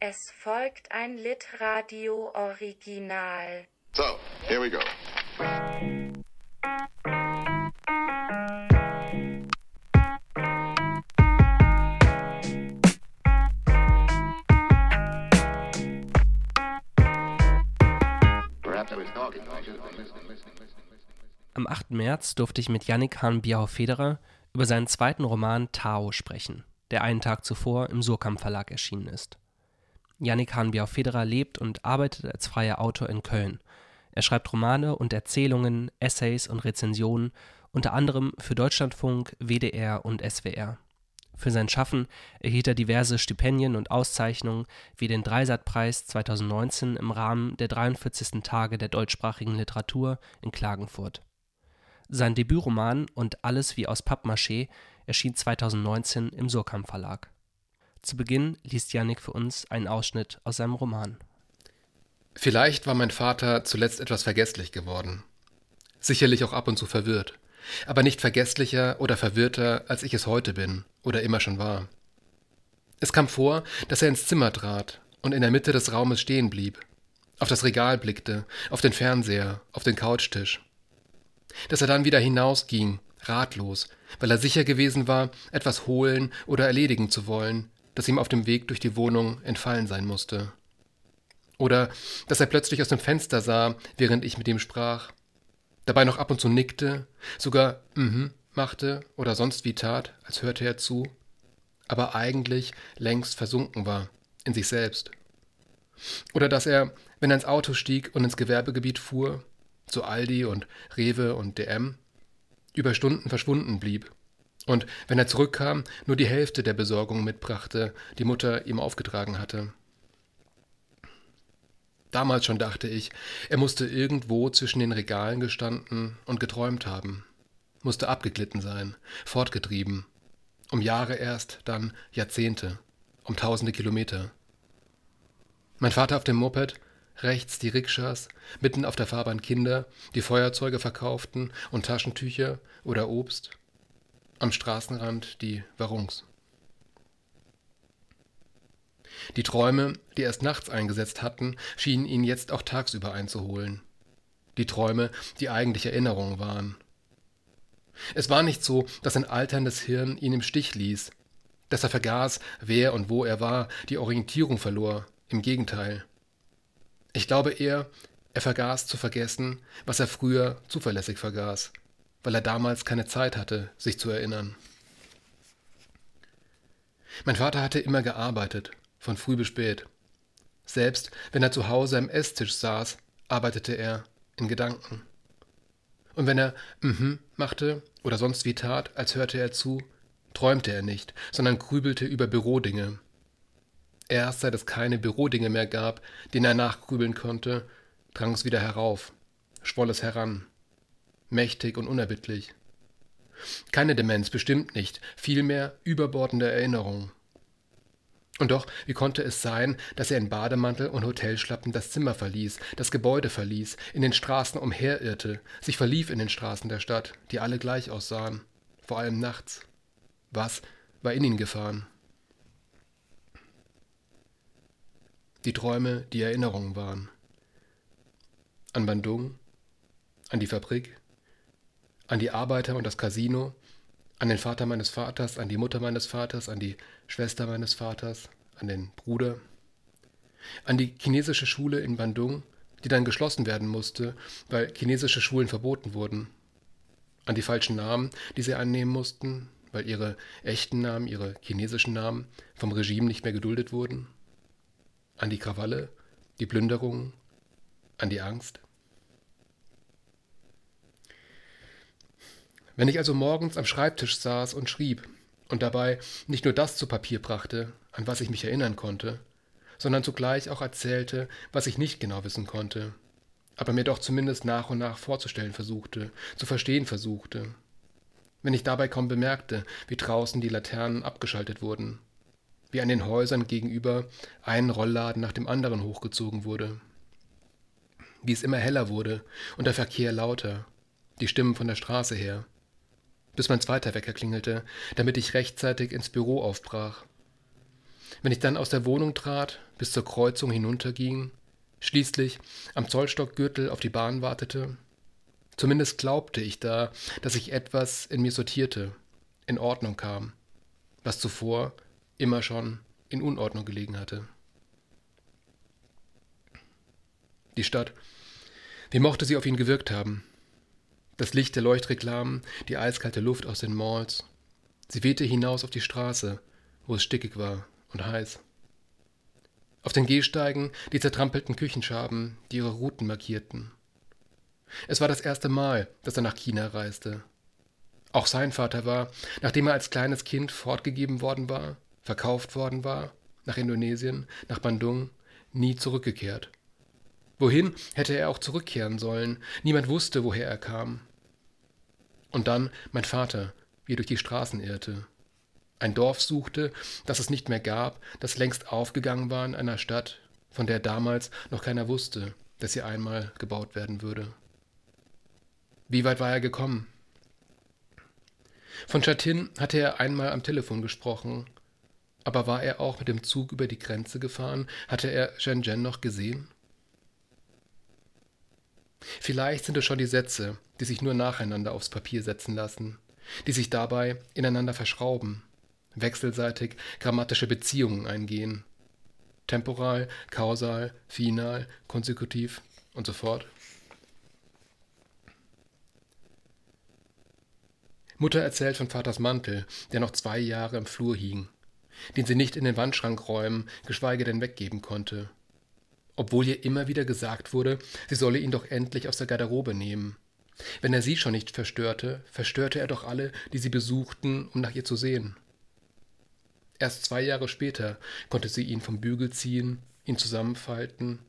Es folgt ein Litradio Original. So, here we go. Am 8. März durfte ich mit Yannick Hahn-Bierhoff-Federer über seinen zweiten Roman Tao sprechen, der einen Tag zuvor im Surkamp Verlag erschienen ist. Yannick Hahn-Bierhoff-Federer lebt und arbeitet als freier Autor in Köln. Er schreibt Romane und Erzählungen, Essays und Rezensionen, unter anderem für Deutschlandfunk, WDR und SWR. Für sein Schaffen erhielt er diverse Stipendien und Auszeichnungen wie den Dreisat-Preis 2019 im Rahmen der 43. Tage der deutschsprachigen Literatur in Klagenfurt. Sein Debütroman Und alles wie aus Pappmaché erschien 2019 im Surkamp Verlag. Zu Beginn liest Yannick für uns einen Ausschnitt aus seinem Roman. Vielleicht war mein Vater zuletzt etwas vergesslich geworden. Sicherlich auch ab und zu verwirrt, aber nicht vergesslicher oder verwirrter, als ich es heute bin oder immer schon war. Es kam vor, dass er ins Zimmer trat und in der Mitte des Raumes stehen blieb, auf das Regal blickte, auf den Fernseher, auf den Couchtisch dass er dann wieder hinausging, ratlos, weil er sicher gewesen war, etwas holen oder erledigen zu wollen, das ihm auf dem Weg durch die Wohnung entfallen sein musste. Oder dass er plötzlich aus dem Fenster sah, während ich mit ihm sprach, dabei noch ab und zu nickte, sogar mhm machte oder sonst wie tat, als hörte er zu, aber eigentlich längst versunken war in sich selbst. Oder dass er, wenn er ins Auto stieg und ins Gewerbegebiet fuhr, zu Aldi und Rewe und DM, über Stunden verschwunden blieb. Und wenn er zurückkam, nur die Hälfte der Besorgung mitbrachte, die Mutter ihm aufgetragen hatte. Damals schon dachte ich, er musste irgendwo zwischen den Regalen gestanden und geträumt haben, musste abgeglitten sein, fortgetrieben, um Jahre erst, dann Jahrzehnte, um tausende Kilometer. Mein Vater auf dem Moped, rechts die Rikschas, mitten auf der Fahrbahn Kinder, die Feuerzeuge verkauften und Taschentücher oder Obst, am Straßenrand die Warungs. Die Träume, die erst nachts eingesetzt hatten, schienen ihn jetzt auch tagsüber einzuholen. Die Träume, die eigentlich Erinnerungen waren. Es war nicht so, dass ein alterndes Hirn ihn im Stich ließ, dass er vergaß, wer und wo er war, die Orientierung verlor. Im Gegenteil. Ich glaube eher, er vergaß zu vergessen, was er früher zuverlässig vergaß, weil er damals keine Zeit hatte, sich zu erinnern. Mein Vater hatte immer gearbeitet, von früh bis spät. Selbst wenn er zu Hause am Esstisch saß, arbeitete er in Gedanken. Und wenn er mhm machte oder sonst wie tat, als hörte er zu, träumte er nicht, sondern grübelte über Bürodinge, Erst seit es keine Bürodinge mehr gab, denen er nachgrübeln konnte, drang es wieder herauf, schwoll es heran, mächtig und unerbittlich. Keine Demenz, bestimmt nicht, vielmehr überbordende Erinnerung. Und doch, wie konnte es sein, dass er in Bademantel und Hotelschlappen das Zimmer verließ, das Gebäude verließ, in den Straßen umherirrte, sich verlief in den Straßen der Stadt, die alle gleich aussahen, vor allem nachts? Was war in ihn gefahren? die Träume, die Erinnerungen waren. An Bandung, an die Fabrik, an die Arbeiter und das Casino, an den Vater meines Vaters, an die Mutter meines Vaters, an die Schwester meines Vaters, an den Bruder, an die chinesische Schule in Bandung, die dann geschlossen werden musste, weil chinesische Schulen verboten wurden, an die falschen Namen, die sie annehmen mussten, weil ihre echten Namen, ihre chinesischen Namen vom Regime nicht mehr geduldet wurden, an die Krawalle, die Plünderung, an die Angst? Wenn ich also morgens am Schreibtisch saß und schrieb und dabei nicht nur das zu Papier brachte, an was ich mich erinnern konnte, sondern zugleich auch erzählte, was ich nicht genau wissen konnte, aber mir doch zumindest nach und nach vorzustellen versuchte, zu verstehen versuchte. Wenn ich dabei kaum bemerkte, wie draußen die Laternen abgeschaltet wurden, wie an den Häusern gegenüber ein Rollladen nach dem anderen hochgezogen wurde. Wie es immer heller wurde und der Verkehr lauter, die Stimmen von der Straße her, bis mein zweiter Wecker klingelte, damit ich rechtzeitig ins Büro aufbrach. Wenn ich dann aus der Wohnung trat, bis zur Kreuzung hinunterging, schließlich am Zollstockgürtel auf die Bahn wartete, zumindest glaubte ich da, dass sich etwas in mir sortierte, in Ordnung kam, was zuvor immer schon in Unordnung gelegen hatte. Die Stadt, wie mochte sie auf ihn gewirkt haben? Das Licht der Leuchtreklamen, die eiskalte Luft aus den Malls. Sie wehte hinaus auf die Straße, wo es stickig war und heiß. Auf den Gehsteigen die zertrampelten Küchenschaben, die ihre Routen markierten. Es war das erste Mal, dass er nach China reiste. Auch sein Vater war, nachdem er als kleines Kind fortgegeben worden war, verkauft worden war, nach Indonesien, nach Bandung, nie zurückgekehrt. Wohin hätte er auch zurückkehren sollen? Niemand wusste, woher er kam. Und dann mein Vater, wie er durch die Straßen irrte. Ein Dorf suchte, das es nicht mehr gab, das längst aufgegangen war in einer Stadt, von der damals noch keiner wusste, dass sie einmal gebaut werden würde. Wie weit war er gekommen? Von Chatin hatte er einmal am Telefon gesprochen, aber war er auch mit dem Zug über die Grenze gefahren? Hatte er Shenzhen noch gesehen? Vielleicht sind es schon die Sätze, die sich nur nacheinander aufs Papier setzen lassen, die sich dabei ineinander verschrauben, wechselseitig grammatische Beziehungen eingehen. Temporal, kausal, final, konsekutiv und so fort. Mutter erzählt von Vaters Mantel, der noch zwei Jahre im Flur hing, den sie nicht in den Wandschrank räumen, geschweige denn weggeben konnte obwohl ihr immer wieder gesagt wurde, sie solle ihn doch endlich aus der Garderobe nehmen. Wenn er sie schon nicht verstörte, verstörte er doch alle, die sie besuchten, um nach ihr zu sehen. Erst zwei Jahre später konnte sie ihn vom Bügel ziehen, ihn zusammenfalten.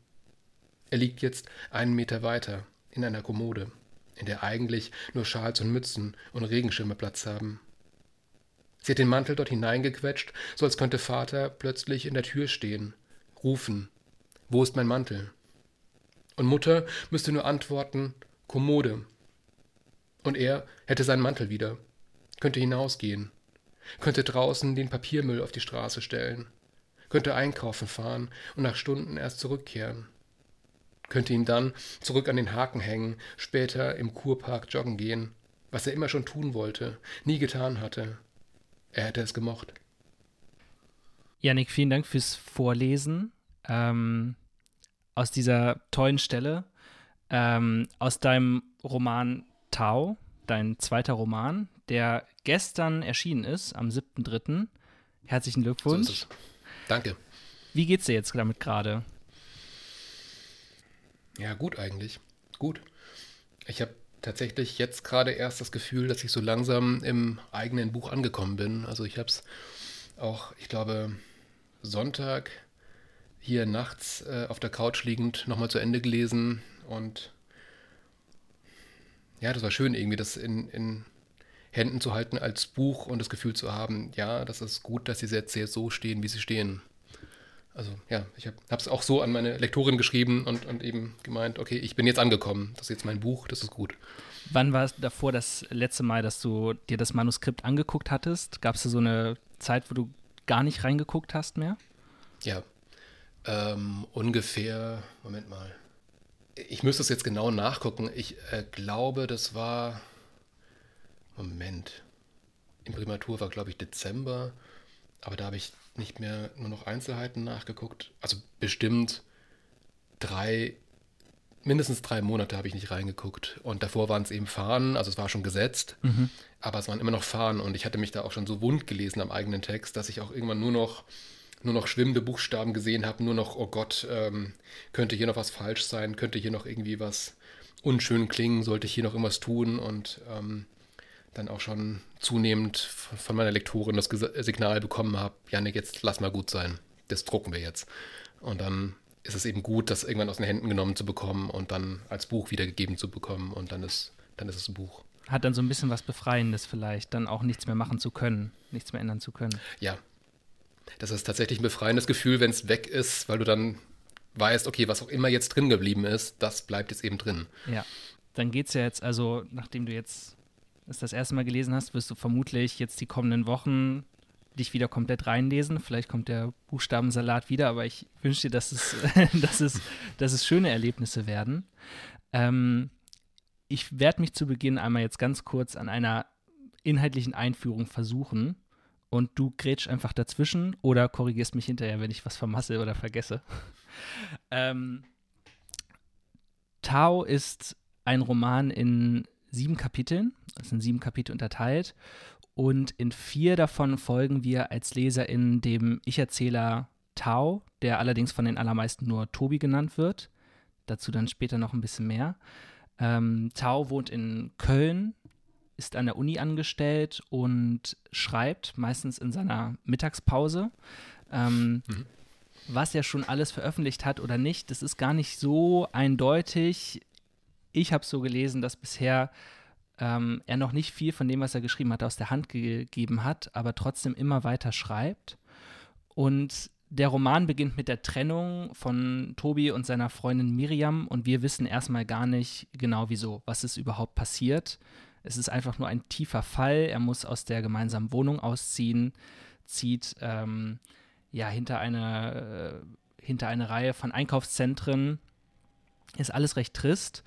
Er liegt jetzt einen Meter weiter, in einer Kommode, in der eigentlich nur Schals und Mützen und Regenschirme Platz haben. Sie hat den Mantel dort hineingequetscht, so als könnte Vater plötzlich in der Tür stehen, rufen, wo ist mein Mantel? Und Mutter müsste nur antworten, Kommode. Und er hätte seinen Mantel wieder, könnte hinausgehen, könnte draußen den Papiermüll auf die Straße stellen, könnte einkaufen fahren und nach Stunden erst zurückkehren, könnte ihn dann zurück an den Haken hängen, später im Kurpark joggen gehen, was er immer schon tun wollte, nie getan hatte. Er hätte es gemocht. Janik, vielen Dank fürs Vorlesen ähm, aus dieser tollen Stelle, ähm, aus deinem Roman Tau, dein zweiter Roman, der gestern erschienen ist, am 7.3. Herzlichen Glückwunsch. So Danke. Wie geht's dir jetzt damit gerade? Ja, gut eigentlich. Gut. Ich habe tatsächlich jetzt gerade erst das Gefühl, dass ich so langsam im eigenen Buch angekommen bin. Also ich habe es auch, ich glaube, Sonntag hier nachts äh, auf der Couch liegend nochmal zu Ende gelesen und ja, das war schön irgendwie, das in, in Händen zu halten als Buch und das Gefühl zu haben, ja, das ist gut, dass die Sätze jetzt so stehen, wie sie stehen. Also ja, ich habe es auch so an meine Lektorin geschrieben und, und eben gemeint, okay, ich bin jetzt angekommen, das ist jetzt mein Buch, das ist gut. Wann war es davor das letzte Mal, dass du dir das Manuskript angeguckt hattest? Gab es da so eine Zeit, wo du gar nicht reingeguckt hast mehr? Ja, ähm, ungefähr, Moment mal. Ich müsste es jetzt genau nachgucken. Ich äh, glaube, das war. Moment. Imprimatur war, glaube ich, Dezember. Aber da habe ich nicht mehr nur noch Einzelheiten nachgeguckt. Also bestimmt drei, mindestens drei Monate habe ich nicht reingeguckt. Und davor waren es eben Fahnen, also es war schon gesetzt, mhm. aber es waren immer noch Fahnen. Und ich hatte mich da auch schon so wund gelesen am eigenen Text, dass ich auch irgendwann nur noch nur noch schwimmende Buchstaben gesehen habe, nur noch, oh Gott, ähm, könnte hier noch was falsch sein, könnte hier noch irgendwie was unschön klingen, sollte ich hier noch irgendwas tun und ähm, dann auch schon zunehmend von meiner Lektorin das Signal bekommen habe, Janik, jetzt lass mal gut sein, das drucken wir jetzt. Und dann ist es eben gut, das irgendwann aus den Händen genommen zu bekommen und dann als Buch wiedergegeben zu bekommen und dann ist, dann ist es ein Buch. Hat dann so ein bisschen was Befreiendes vielleicht, dann auch nichts mehr machen zu können, nichts mehr ändern zu können. Ja, das ist tatsächlich ein befreiendes Gefühl, wenn es weg ist, weil du dann weißt, okay, was auch immer jetzt drin geblieben ist, das bleibt jetzt eben drin. Ja, dann geht es ja jetzt, also nachdem du jetzt es das erste Mal gelesen hast, wirst du vermutlich jetzt die kommenden Wochen dich wieder komplett reinlesen. Vielleicht kommt der Buchstabensalat wieder, aber ich wünsche dir, dass es, dass es, dass es schöne Erlebnisse werden. Ähm, ich werde mich zu Beginn einmal jetzt ganz kurz an einer inhaltlichen Einführung versuchen und du grätsch einfach dazwischen oder korrigierst mich hinterher, wenn ich was vermasse oder vergesse. ähm, Tao ist ein Roman in sieben Kapiteln, es sind sieben Kapitel unterteilt und in vier davon folgen wir als Leser in dem Ich-Erzähler Tao, der allerdings von den allermeisten nur Tobi genannt wird. Dazu dann später noch ein bisschen mehr. Ähm, Tao wohnt in Köln, ist an der Uni angestellt und schreibt meistens in seiner Mittagspause. Ähm, mhm. Was er schon alles veröffentlicht hat oder nicht, das ist gar nicht so eindeutig. Ich habe so gelesen, dass bisher ähm, er noch nicht viel von dem, was er geschrieben hat, aus der Hand gegeben hat, aber trotzdem immer weiter schreibt. Und der Roman beginnt mit der Trennung von Tobi und seiner Freundin Miriam und wir wissen erstmal gar nicht genau wieso, was ist überhaupt passiert. Es ist einfach nur ein tiefer Fall. Er muss aus der gemeinsamen Wohnung ausziehen, zieht ähm, ja hinter eine, äh, hinter eine Reihe von Einkaufszentren. Ist alles recht trist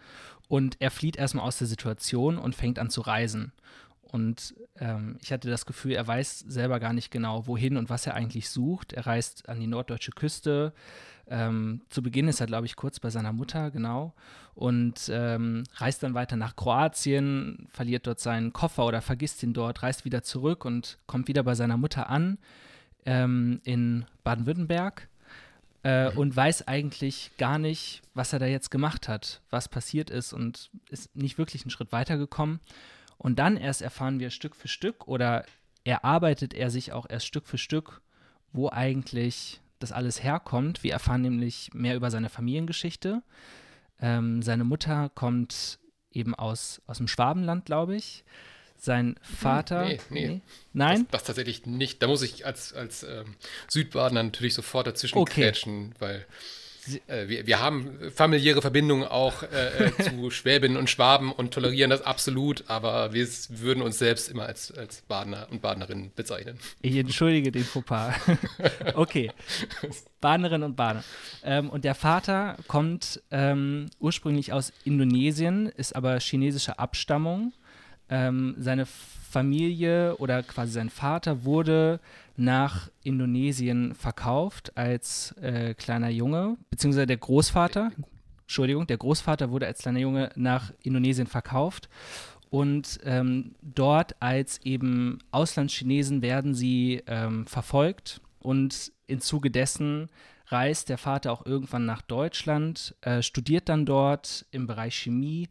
und er flieht erstmal aus der Situation und fängt an zu reisen. Und ähm, ich hatte das Gefühl, er weiß selber gar nicht genau, wohin und was er eigentlich sucht. Er reist an die norddeutsche Küste. Ähm, zu Beginn ist er, glaube ich, kurz bei seiner Mutter, genau. Und ähm, reist dann weiter nach Kroatien, verliert dort seinen Koffer oder vergisst ihn dort, reist wieder zurück und kommt wieder bei seiner Mutter an ähm, in Baden-Württemberg äh, und weiß eigentlich gar nicht, was er da jetzt gemacht hat, was passiert ist und ist nicht wirklich einen Schritt weitergekommen. Und dann erst erfahren wir Stück für Stück oder erarbeitet er sich auch erst Stück für Stück, wo eigentlich das alles herkommt. Wir erfahren nämlich mehr über seine Familiengeschichte. Ähm, seine Mutter kommt eben aus, aus dem Schwabenland, glaube ich sein Vater. Nee, nee. nee. Nein? Das, das, tatsächlich nicht. Da muss ich als, als ähm, Südbadener natürlich sofort dazwischen okay. krätschen, weil äh, wir, wir haben familiäre Verbindungen auch äh, äh zu Schwäbinnen und Schwaben und tolerieren das absolut, aber wir würden uns selbst immer als, als Badener und Badenerinnen bezeichnen. Ich entschuldige den Fauxpas. okay. Badenerin und Badener. Ähm, und der Vater kommt ähm, ursprünglich aus Indonesien, ist aber chinesischer Abstammung ähm, seine Familie oder quasi sein Vater wurde nach Indonesien verkauft als äh, kleiner Junge, beziehungsweise der Großvater, Entschuldigung, der Großvater wurde als kleiner Junge nach Indonesien verkauft und ähm, dort als eben Auslandschinesen werden sie ähm, verfolgt und im Zuge dessen reist der Vater auch irgendwann nach Deutschland, äh, studiert dann dort im Bereich Chemie,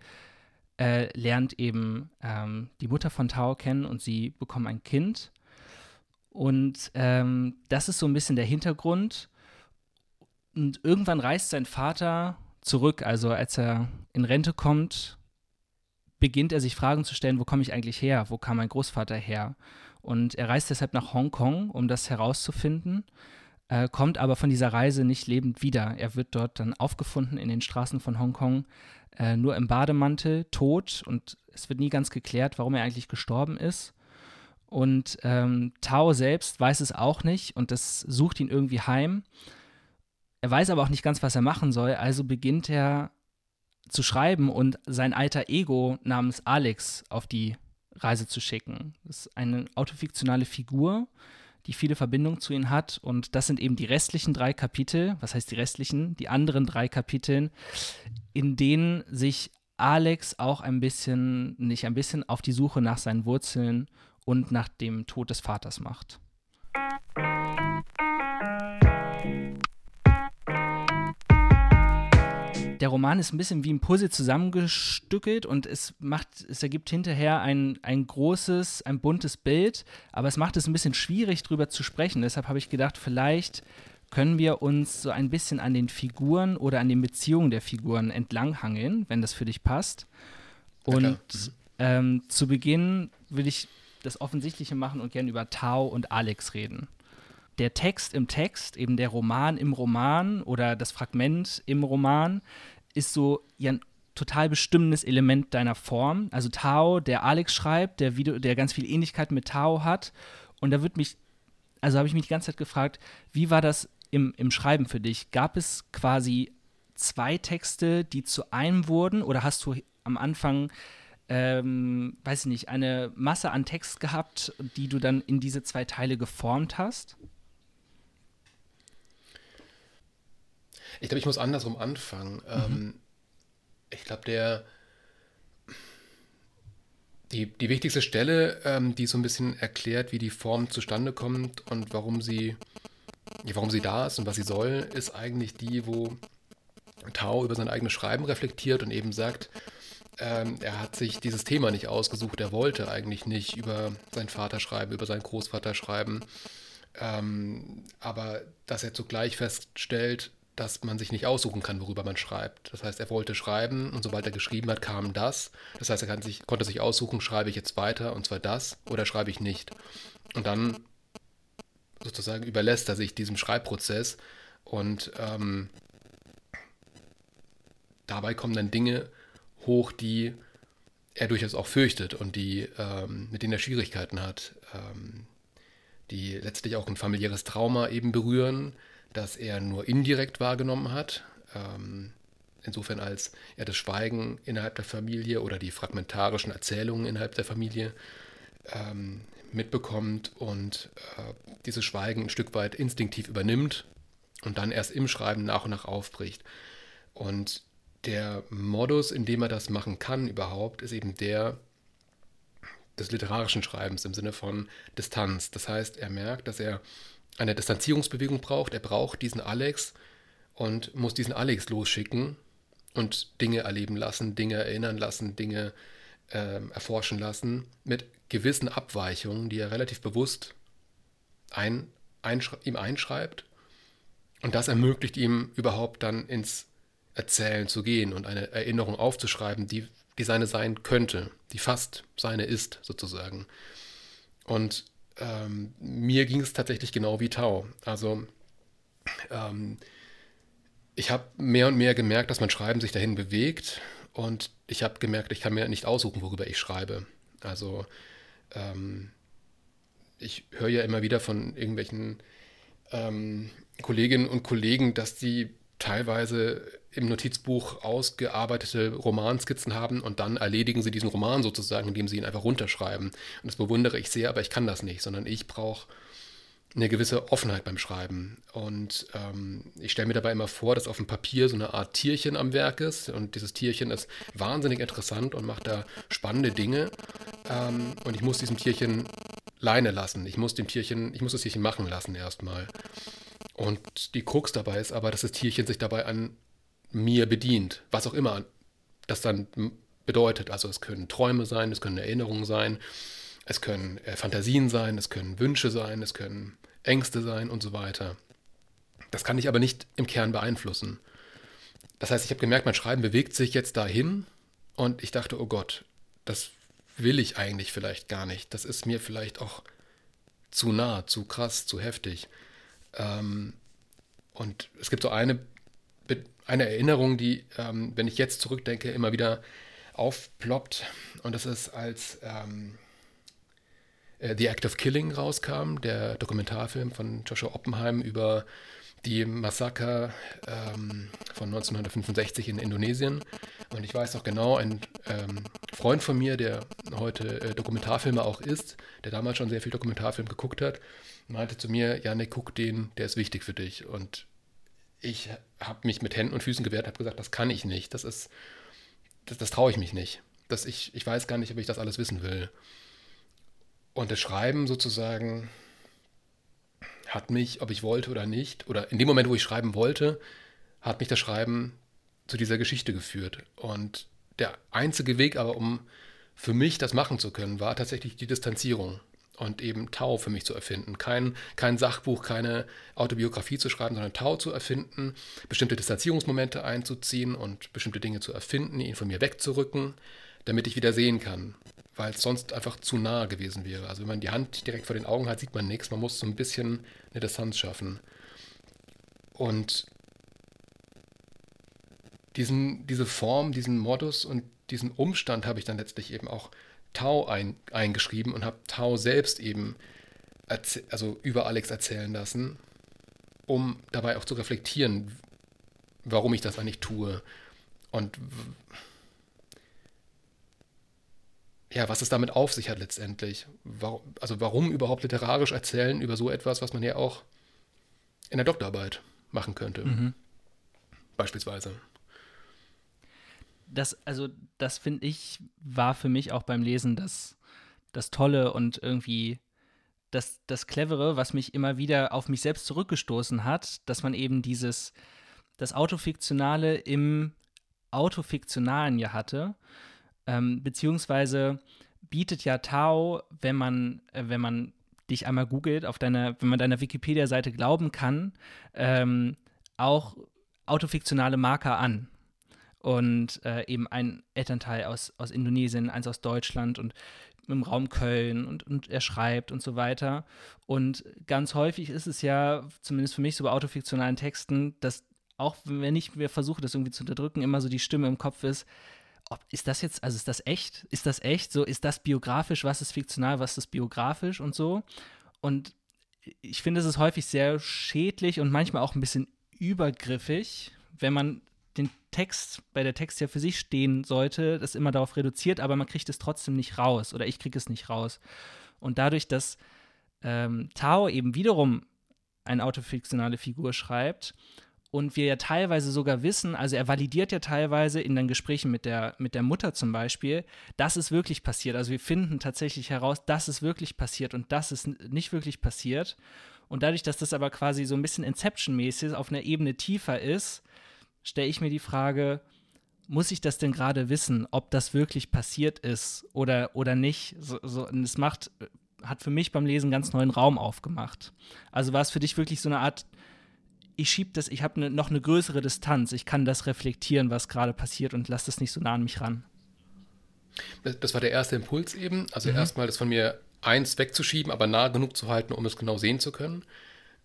äh, lernt eben ähm, die Mutter von Tao kennen und sie bekommen ein Kind. Und ähm, das ist so ein bisschen der Hintergrund. Und irgendwann reist sein Vater zurück, also als er in Rente kommt, beginnt er sich Fragen zu stellen, wo komme ich eigentlich her? Wo kam mein Großvater her? Und er reist deshalb nach Hongkong, um das herauszufinden, äh, kommt aber von dieser Reise nicht lebend wieder. Er wird dort dann aufgefunden in den Straßen von Hongkong, äh, nur im Bademantel, tot und es wird nie ganz geklärt, warum er eigentlich gestorben ist. Und ähm, Tao selbst weiß es auch nicht und das sucht ihn irgendwie heim. Er weiß aber auch nicht ganz, was er machen soll, also beginnt er zu schreiben und sein alter Ego namens Alex auf die Reise zu schicken. Das ist eine autofiktionale Figur, die viele Verbindungen zu ihm hat. Und das sind eben die restlichen drei Kapitel. Was heißt die restlichen? Die anderen drei Kapiteln, in denen sich Alex auch ein bisschen, nicht ein bisschen, auf die Suche nach seinen Wurzeln und nach dem Tod des Vaters macht. der Roman ist ein bisschen wie ein Puzzle zusammengestückelt und es macht, es ergibt hinterher ein, ein großes, ein buntes Bild, aber es macht es ein bisschen schwierig, drüber zu sprechen. Deshalb habe ich gedacht, vielleicht können wir uns so ein bisschen an den Figuren oder an den Beziehungen der Figuren entlanghangeln, wenn das für dich passt. Und ja, mhm. ähm, zu Beginn will ich das Offensichtliche machen und gerne über Tao und Alex reden der Text im Text, eben der Roman im Roman oder das Fragment im Roman, ist so ja, ein total bestimmendes Element deiner Form. Also Tao, der Alex schreibt, der, Video, der ganz viel Ähnlichkeit mit Tao hat. Und da wird mich also habe ich mich die ganze Zeit gefragt, wie war das im, im Schreiben für dich? Gab es quasi zwei Texte, die zu einem wurden? Oder hast du am Anfang, ähm, weiß ich nicht, eine Masse an Text gehabt, die du dann in diese zwei Teile geformt hast? Ich glaube, ich muss andersrum anfangen. Mhm. Ähm, ich glaube, der die, die wichtigste Stelle, ähm, die so ein bisschen erklärt, wie die Form zustande kommt und warum sie, warum sie da ist und was sie soll, ist eigentlich die, wo Tau über sein eigenes Schreiben reflektiert und eben sagt, ähm, er hat sich dieses Thema nicht ausgesucht, er wollte eigentlich nicht über seinen Vater schreiben, über seinen Großvater schreiben, ähm, aber dass er zugleich feststellt, dass man sich nicht aussuchen kann, worüber man schreibt. Das heißt, er wollte schreiben und sobald er geschrieben hat, kam das. Das heißt, er sich, konnte sich aussuchen, schreibe ich jetzt weiter und zwar das oder schreibe ich nicht. Und dann sozusagen überlässt er sich diesem Schreibprozess und ähm, dabei kommen dann Dinge hoch, die er durchaus auch fürchtet und die, ähm, mit denen er Schwierigkeiten hat, ähm, die letztlich auch ein familiäres Trauma eben berühren, das er nur indirekt wahrgenommen hat. Ähm, insofern als er das Schweigen innerhalb der Familie oder die fragmentarischen Erzählungen innerhalb der Familie ähm, mitbekommt und äh, dieses Schweigen ein Stück weit instinktiv übernimmt und dann erst im Schreiben nach und nach aufbricht. Und der Modus, in dem er das machen kann überhaupt, ist eben der des literarischen Schreibens im Sinne von Distanz. Das heißt, er merkt, dass er eine Distanzierungsbewegung braucht. Er braucht diesen Alex und muss diesen Alex losschicken und Dinge erleben lassen, Dinge erinnern lassen, Dinge äh, erforschen lassen mit gewissen Abweichungen, die er relativ bewusst ein, einschre ihm einschreibt. Und das ermöglicht ihm überhaupt dann ins Erzählen zu gehen und eine Erinnerung aufzuschreiben, die, die seine sein könnte, die fast seine ist, sozusagen. Und ähm, mir ging es tatsächlich genau wie Tau. Also ähm, ich habe mehr und mehr gemerkt, dass mein Schreiben sich dahin bewegt und ich habe gemerkt, ich kann mir nicht aussuchen, worüber ich schreibe. Also ähm, ich höre ja immer wieder von irgendwelchen ähm, Kolleginnen und Kollegen, dass die teilweise im Notizbuch ausgearbeitete Romanskizzen haben und dann erledigen sie diesen Roman sozusagen, indem sie ihn einfach runterschreiben. Und das bewundere ich sehr, aber ich kann das nicht, sondern ich brauche eine gewisse Offenheit beim Schreiben. Und ähm, ich stelle mir dabei immer vor, dass auf dem Papier so eine Art Tierchen am Werk ist. Und dieses Tierchen ist wahnsinnig interessant und macht da spannende Dinge. Ähm, und ich muss diesem Tierchen Leine lassen. Ich muss dem Tierchen, ich muss das Tierchen machen lassen erstmal. Und die Krux dabei ist aber, dass das Tierchen sich dabei an mir bedient, was auch immer das dann bedeutet. Also es können Träume sein, es können Erinnerungen sein, es können äh, Fantasien sein, es können Wünsche sein, es können Ängste sein und so weiter. Das kann ich aber nicht im Kern beeinflussen. Das heißt, ich habe gemerkt, mein Schreiben bewegt sich jetzt dahin und ich dachte, oh Gott, das will ich eigentlich vielleicht gar nicht. Das ist mir vielleicht auch zu nah, zu krass, zu heftig. Ähm, und es gibt so eine eine Erinnerung, die, ähm, wenn ich jetzt zurückdenke, immer wieder aufploppt. Und das ist, als ähm, äh, The Act of Killing rauskam, der Dokumentarfilm von Joshua Oppenheim über die Massaker ähm, von 1965 in Indonesien. Und ich weiß noch genau, ein ähm, Freund von mir, der heute äh, Dokumentarfilmer auch ist, der damals schon sehr viel Dokumentarfilm geguckt hat, meinte zu mir, Janik, guck den, der ist wichtig für dich. Und ich habe mich mit Händen und Füßen gewehrt, habe gesagt, das kann ich nicht, das ist, das, das traue ich mich nicht. Das ich, ich weiß gar nicht, ob ich das alles wissen will. Und das Schreiben sozusagen hat mich, ob ich wollte oder nicht, oder in dem Moment, wo ich schreiben wollte, hat mich das Schreiben zu dieser Geschichte geführt. Und der einzige Weg aber, um für mich das machen zu können, war tatsächlich die Distanzierung und eben Tau für mich zu erfinden. Kein, kein Sachbuch, keine Autobiografie zu schreiben, sondern Tau zu erfinden, bestimmte Distanzierungsmomente einzuziehen und bestimmte Dinge zu erfinden, ihn von mir wegzurücken, damit ich wieder sehen kann, weil es sonst einfach zu nah gewesen wäre. Also wenn man die Hand direkt vor den Augen hat, sieht man nichts, man muss so ein bisschen eine Distanz schaffen. Und diesen, diese Form, diesen Modus und diesen Umstand habe ich dann letztlich eben auch Tau ein, eingeschrieben und habe Tau selbst eben also über Alex erzählen lassen, um dabei auch zu reflektieren, warum ich das eigentlich tue und ja, was es damit auf sich hat letztendlich. Warum, also warum überhaupt literarisch erzählen über so etwas, was man ja auch in der Doktorarbeit machen könnte. Mhm. Beispielsweise. Das, also, das finde ich, war für mich auch beim Lesen das, das Tolle und irgendwie das, das Clevere, was mich immer wieder auf mich selbst zurückgestoßen hat, dass man eben dieses, das Autofiktionale im Autofiktionalen ja hatte ähm, beziehungsweise bietet ja Tao, wenn man, äh, wenn man dich einmal googelt, auf deiner, wenn man deiner Wikipedia-Seite glauben kann, ähm, auch autofiktionale Marker an. Und äh, eben ein Elternteil aus, aus Indonesien, eins aus Deutschland und im Raum Köln und, und er schreibt und so weiter. Und ganz häufig ist es ja, zumindest für mich so bei autofiktionalen Texten, dass auch wenn ich mir versuche, das irgendwie zu unterdrücken, immer so die Stimme im Kopf ist, ob, ist das jetzt, also ist das echt? Ist das echt? So, ist das biografisch? Was ist fiktional? Was ist biografisch und so? Und ich finde, es ist häufig sehr schädlich und manchmal auch ein bisschen übergriffig, wenn man Text, bei der Text ja für sich stehen sollte, das immer darauf reduziert, aber man kriegt es trotzdem nicht raus oder ich kriege es nicht raus. Und dadurch, dass ähm, Tao eben wiederum eine autofiktionale Figur schreibt und wir ja teilweise sogar wissen, also er validiert ja teilweise in den Gesprächen mit der, mit der Mutter zum Beispiel, dass es wirklich passiert. Also wir finden tatsächlich heraus, dass es wirklich passiert und dass es nicht wirklich passiert. Und dadurch, dass das aber quasi so ein bisschen Inception-mäßig auf einer Ebene tiefer ist, stelle ich mir die Frage, muss ich das denn gerade wissen, ob das wirklich passiert ist oder, oder nicht? So, so, es macht, hat für mich beim Lesen ganz neuen Raum aufgemacht. Also war es für dich wirklich so eine Art ich schiebe das, ich habe ne, noch eine größere Distanz. Ich kann das reflektieren, was gerade passiert und lasse das nicht so nah an mich ran. Das war der erste Impuls eben. Also mhm. erstmal das von mir eins wegzuschieben, aber nah genug zu halten, um es genau sehen zu können.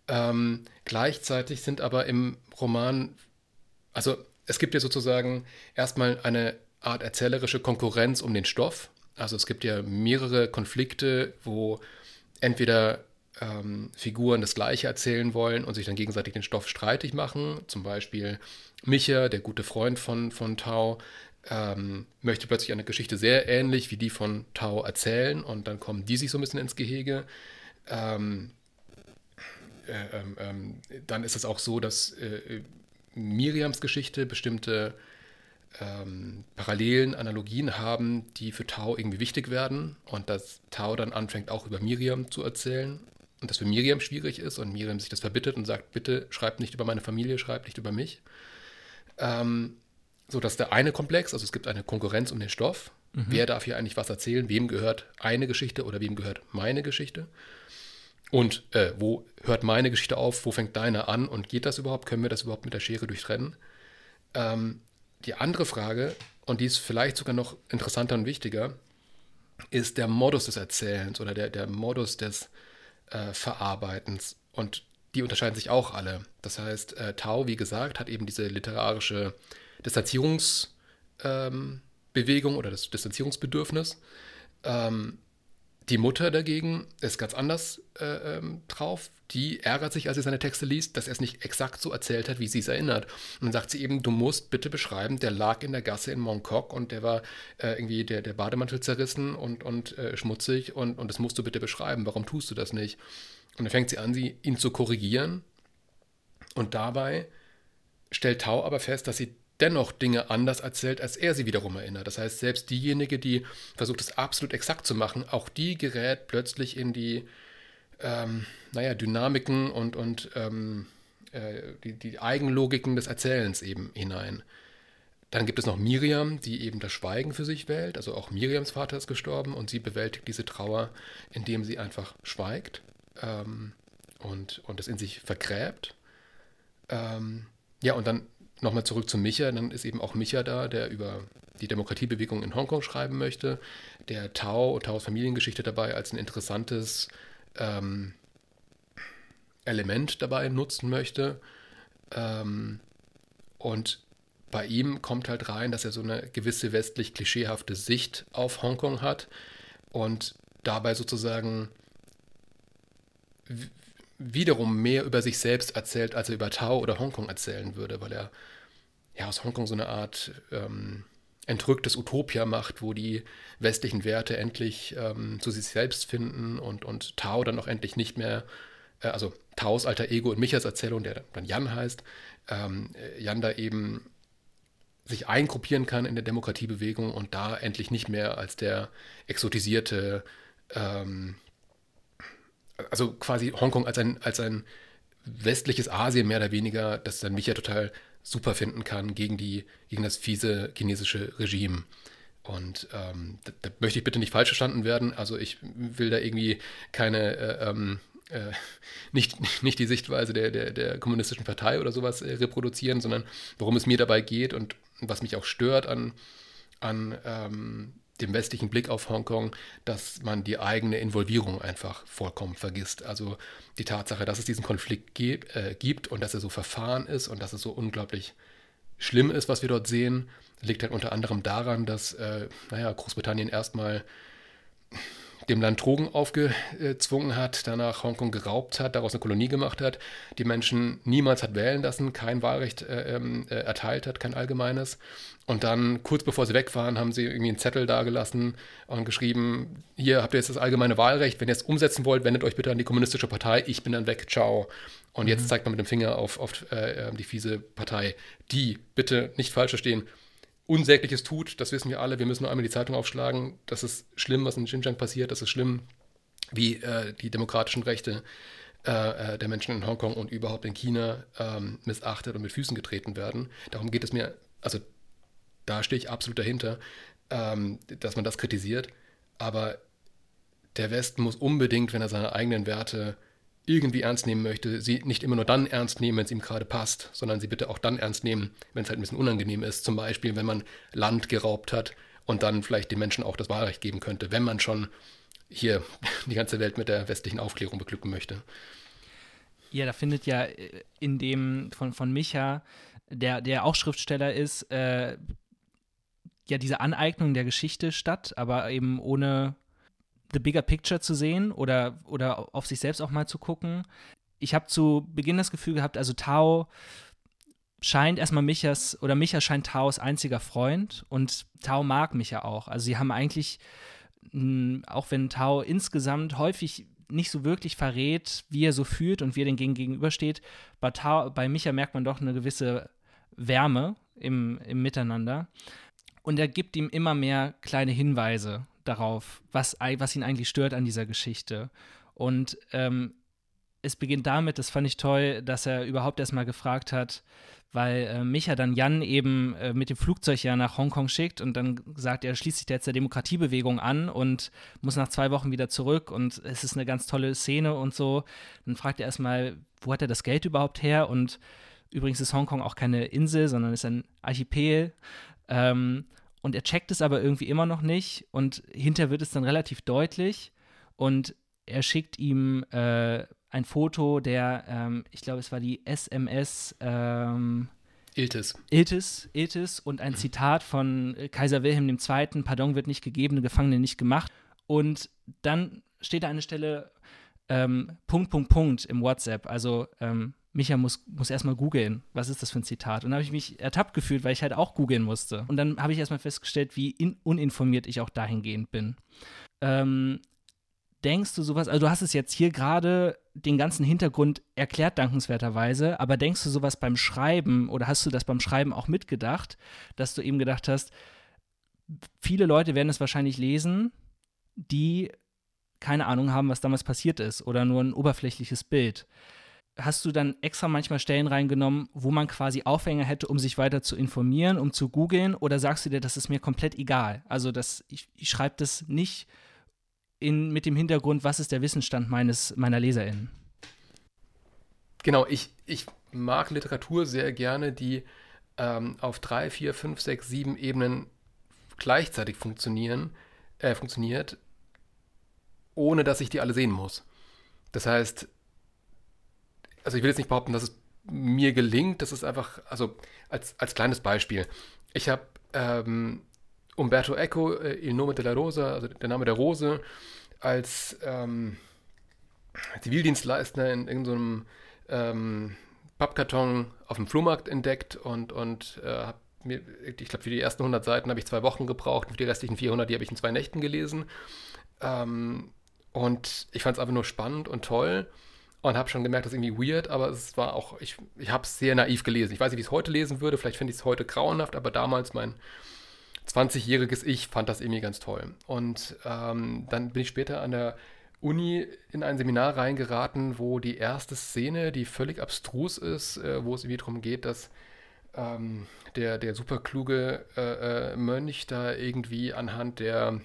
Ähm, gleichzeitig sind aber im Roman, also es gibt ja sozusagen erstmal eine Art erzählerische Konkurrenz um den Stoff. Also es gibt ja mehrere Konflikte, wo entweder ähm, Figuren das Gleiche erzählen wollen und sich dann gegenseitig den Stoff streitig machen. Zum Beispiel Micha, der gute Freund von, von Tau, ähm, möchte plötzlich eine Geschichte sehr ähnlich wie die von Tau erzählen und dann kommen die sich so ein bisschen ins Gehege. Ähm, äh, ähm, ähm dann ist es auch so, dass äh, Miriams Geschichte bestimmte ähm, Parallelen, Analogien haben, die für Tau irgendwie wichtig werden und dass Tau dann anfängt auch über Miriam zu erzählen und das für Miriam schwierig ist und Miriam sich das verbittet und sagt, bitte schreibt nicht über meine Familie, schreibt nicht über mich. Ähm, so, dass der eine Komplex, also es gibt eine Konkurrenz um den Stoff. Mhm. Wer darf hier eigentlich was erzählen? Wem gehört eine Geschichte oder wem gehört meine Geschichte? Und äh, wo hört meine Geschichte auf? Wo fängt deine an? Und geht das überhaupt? Können wir das überhaupt mit der Schere durchtrennen? Ähm, die andere Frage, und die ist vielleicht sogar noch interessanter und wichtiger, ist der Modus des Erzählens oder der, der Modus des, äh, Verarbeitens. Und die unterscheiden sich auch alle. Das heißt, äh, Tau, wie gesagt, hat eben diese literarische Distanzierungsbewegung ähm, oder das Distanzierungsbedürfnis. Ähm, die Mutter dagegen ist ganz anders äh, ähm, drauf. Die ärgert sich, als sie seine Texte liest, dass er es nicht exakt so erzählt hat, wie sie es erinnert. Und dann sagt sie eben, du musst bitte beschreiben, der lag in der Gasse in Mongkok und der war äh, irgendwie der, der Bademantel zerrissen und, und äh, schmutzig und, und das musst du bitte beschreiben. Warum tust du das nicht? Und dann fängt sie an, sie, ihn zu korrigieren. Und dabei stellt Tau aber fest, dass sie dennoch Dinge anders erzählt, als er sie wiederum erinnert. Das heißt, selbst diejenige, die versucht, es absolut exakt zu machen, auch die gerät plötzlich in die, ähm, naja, Dynamiken und, und ähm, äh, die, die Eigenlogiken des Erzählens eben hinein. Dann gibt es noch Miriam, die eben das Schweigen für sich wählt. Also auch Miriams Vater ist gestorben und sie bewältigt diese Trauer, indem sie einfach schweigt ähm, und, und es in sich vergräbt. Ähm, ja, und dann nochmal zurück zu Micha, dann ist eben auch Micha da, der über die Demokratiebewegung in Hongkong schreiben möchte, der Tao und Taos Familiengeschichte dabei als ein interessantes ähm, Element dabei nutzen möchte. Ähm, und bei ihm kommt halt rein, dass er so eine gewisse westlich klischeehafte Sicht auf Hongkong hat und dabei sozusagen wiederum mehr über sich selbst erzählt, als er über Tao oder Hongkong erzählen würde, weil er ja aus Hongkong so eine Art ähm, entrücktes Utopia macht, wo die westlichen Werte endlich ähm, zu sich selbst finden und, und Tao dann auch endlich nicht mehr, äh, also Taos alter Ego in Michas Erzählung, der dann Jan heißt, ähm, Jan da eben sich eingruppieren kann in der Demokratiebewegung und da endlich nicht mehr als der exotisierte, ähm, also quasi Hongkong als ein, als ein westliches Asien mehr oder weniger, das dann Micha total super finden kann gegen, die, gegen das fiese chinesische Regime. Und ähm, da, da, möchte ich bitte nicht falsch verstanden werden. Also ich will da irgendwie keine, äh, ähm, äh, nicht, nicht die Sichtweise der, der, der kommunistischen Partei oder sowas äh, reproduzieren, sondern worum es mir dabei geht und was mich auch stört an, an ähm, dem westlichen Blick auf Hongkong, dass man die eigene Involvierung einfach vollkommen vergisst. Also die Tatsache, dass es diesen Konflikt ge äh, gibt und dass er so verfahren ist und dass es so unglaublich schlimm ist, was wir dort sehen, liegt halt unter anderem daran, dass, äh, naja, Großbritannien erstmal dem Land Drogen aufgezwungen hat, danach Hongkong geraubt hat, daraus eine Kolonie gemacht hat, die Menschen niemals hat wählen lassen, kein Wahlrecht äh, ähm, äh, erteilt hat, kein allgemeines. Und dann, kurz bevor sie weg waren, haben sie irgendwie einen Zettel dagelassen und geschrieben, hier habt ihr jetzt das allgemeine Wahlrecht, wenn ihr es umsetzen wollt, wendet euch bitte an die kommunistische Partei, ich bin dann weg, ciao. Und mhm. jetzt zeigt man mit dem Finger auf, auf äh, die fiese Partei, die, bitte nicht falsch verstehen, Unsägliches tut, das wissen wir alle. Wir müssen nur einmal die Zeitung aufschlagen. Das ist schlimm, was in Xinjiang passiert. Das ist schlimm, wie äh, die demokratischen Rechte äh, äh, der Menschen in Hongkong und überhaupt in China ähm, missachtet und mit Füßen getreten werden. Darum geht es mir, also da stehe ich absolut dahinter, ähm, dass man das kritisiert. Aber der Westen muss unbedingt, wenn er seine eigenen Werte irgendwie ernst nehmen möchte, sie nicht immer nur dann ernst nehmen, wenn es ihm gerade passt, sondern sie bitte auch dann ernst nehmen, wenn es halt ein bisschen unangenehm ist. Zum Beispiel, wenn man Land geraubt hat und dann vielleicht den Menschen auch das Wahlrecht geben könnte, wenn man schon hier die ganze Welt mit der westlichen Aufklärung beglücken möchte. Ja, da findet ja äh, in dem von, von Micha, der, der auch Schriftsteller ist, äh, ja diese Aneignung der Geschichte statt, aber eben ohne the bigger picture zu sehen oder, oder auf sich selbst auch mal zu gucken. Ich habe zu Beginn das Gefühl gehabt, also Tao scheint erstmal Michas oder Micha scheint Taos einziger Freund und Tao mag Micha auch. Also sie haben eigentlich, auch wenn Tao insgesamt häufig nicht so wirklich verrät, wie er so fühlt und wie er den gegenübersteht, bei, Tao, bei Micha merkt man doch eine gewisse Wärme im, im Miteinander. Und er gibt ihm immer mehr kleine Hinweise darauf, was, was ihn eigentlich stört an dieser Geschichte. Und ähm, es beginnt damit, das fand ich toll, dass er überhaupt erstmal gefragt hat, weil äh, Micha dann Jan eben äh, mit dem Flugzeug ja nach Hongkong schickt und dann sagt er, schließt sich jetzt der Demokratiebewegung an und muss nach zwei Wochen wieder zurück und es ist eine ganz tolle Szene und so. Dann fragt er erstmal, wo hat er das Geld überhaupt her? Und übrigens ist Hongkong auch keine Insel, sondern ist ein Archipel. Ähm, und er checkt es aber irgendwie immer noch nicht und hinterher wird es dann relativ deutlich und er schickt ihm äh, ein Foto der, ähm, ich glaube, es war die SMS ähm, Iltis. Iltis, Iltis und ein Zitat von Kaiser Wilhelm II. Pardon wird nicht gegeben, Gefangene nicht gemacht. Und dann steht da eine Stelle ähm, Punkt, Punkt, Punkt im WhatsApp. Also ähm, Micha muss, muss erstmal googeln, was ist das für ein Zitat. Und dann habe ich mich ertappt gefühlt, weil ich halt auch googeln musste. Und dann habe ich erstmal festgestellt, wie in, uninformiert ich auch dahingehend bin. Ähm, denkst du sowas, also du hast es jetzt hier gerade den ganzen Hintergrund erklärt, dankenswerterweise, aber denkst du sowas beim Schreiben oder hast du das beim Schreiben auch mitgedacht, dass du eben gedacht hast, viele Leute werden es wahrscheinlich lesen, die keine Ahnung haben, was damals passiert ist oder nur ein oberflächliches Bild hast du dann extra manchmal Stellen reingenommen, wo man quasi Aufhänger hätte, um sich weiter zu informieren, um zu googeln? Oder sagst du dir, das ist mir komplett egal? Also, das, ich, ich schreibe das nicht in, mit dem Hintergrund, was ist der Wissensstand meines, meiner LeserInnen? Genau, ich, ich mag Literatur sehr gerne, die ähm, auf drei, vier, fünf, sechs, sieben Ebenen gleichzeitig funktionieren, äh, funktioniert, ohne dass ich die alle sehen muss. Das heißt, also ich will jetzt nicht behaupten, dass es mir gelingt, das ist einfach, also als, als kleines Beispiel. Ich habe ähm, Umberto Eco, äh, Il nome della Rosa, also der Name der Rose, als, ähm, Zivildienstleister in irgendeinem ähm, Pappkarton auf dem Flohmarkt entdeckt und, und äh, mir, ich glaube, für die ersten 100 Seiten habe ich zwei Wochen gebraucht, für die restlichen 400, die habe ich in zwei Nächten gelesen. Ähm, und ich fand es einfach nur spannend und toll und habe schon gemerkt, das ist irgendwie weird, aber es war auch, ich, ich habe es sehr naiv gelesen. Ich weiß nicht, wie ich es heute lesen würde, vielleicht finde ich es heute grauenhaft, aber damals mein 20-jähriges Ich fand das irgendwie ganz toll. Und ähm, dann bin ich später an der Uni in ein Seminar reingeraten, wo die erste Szene, die völlig abstrus ist, äh, wo es irgendwie darum geht, dass ähm, der, der superkluge äh, äh, Mönch da irgendwie anhand der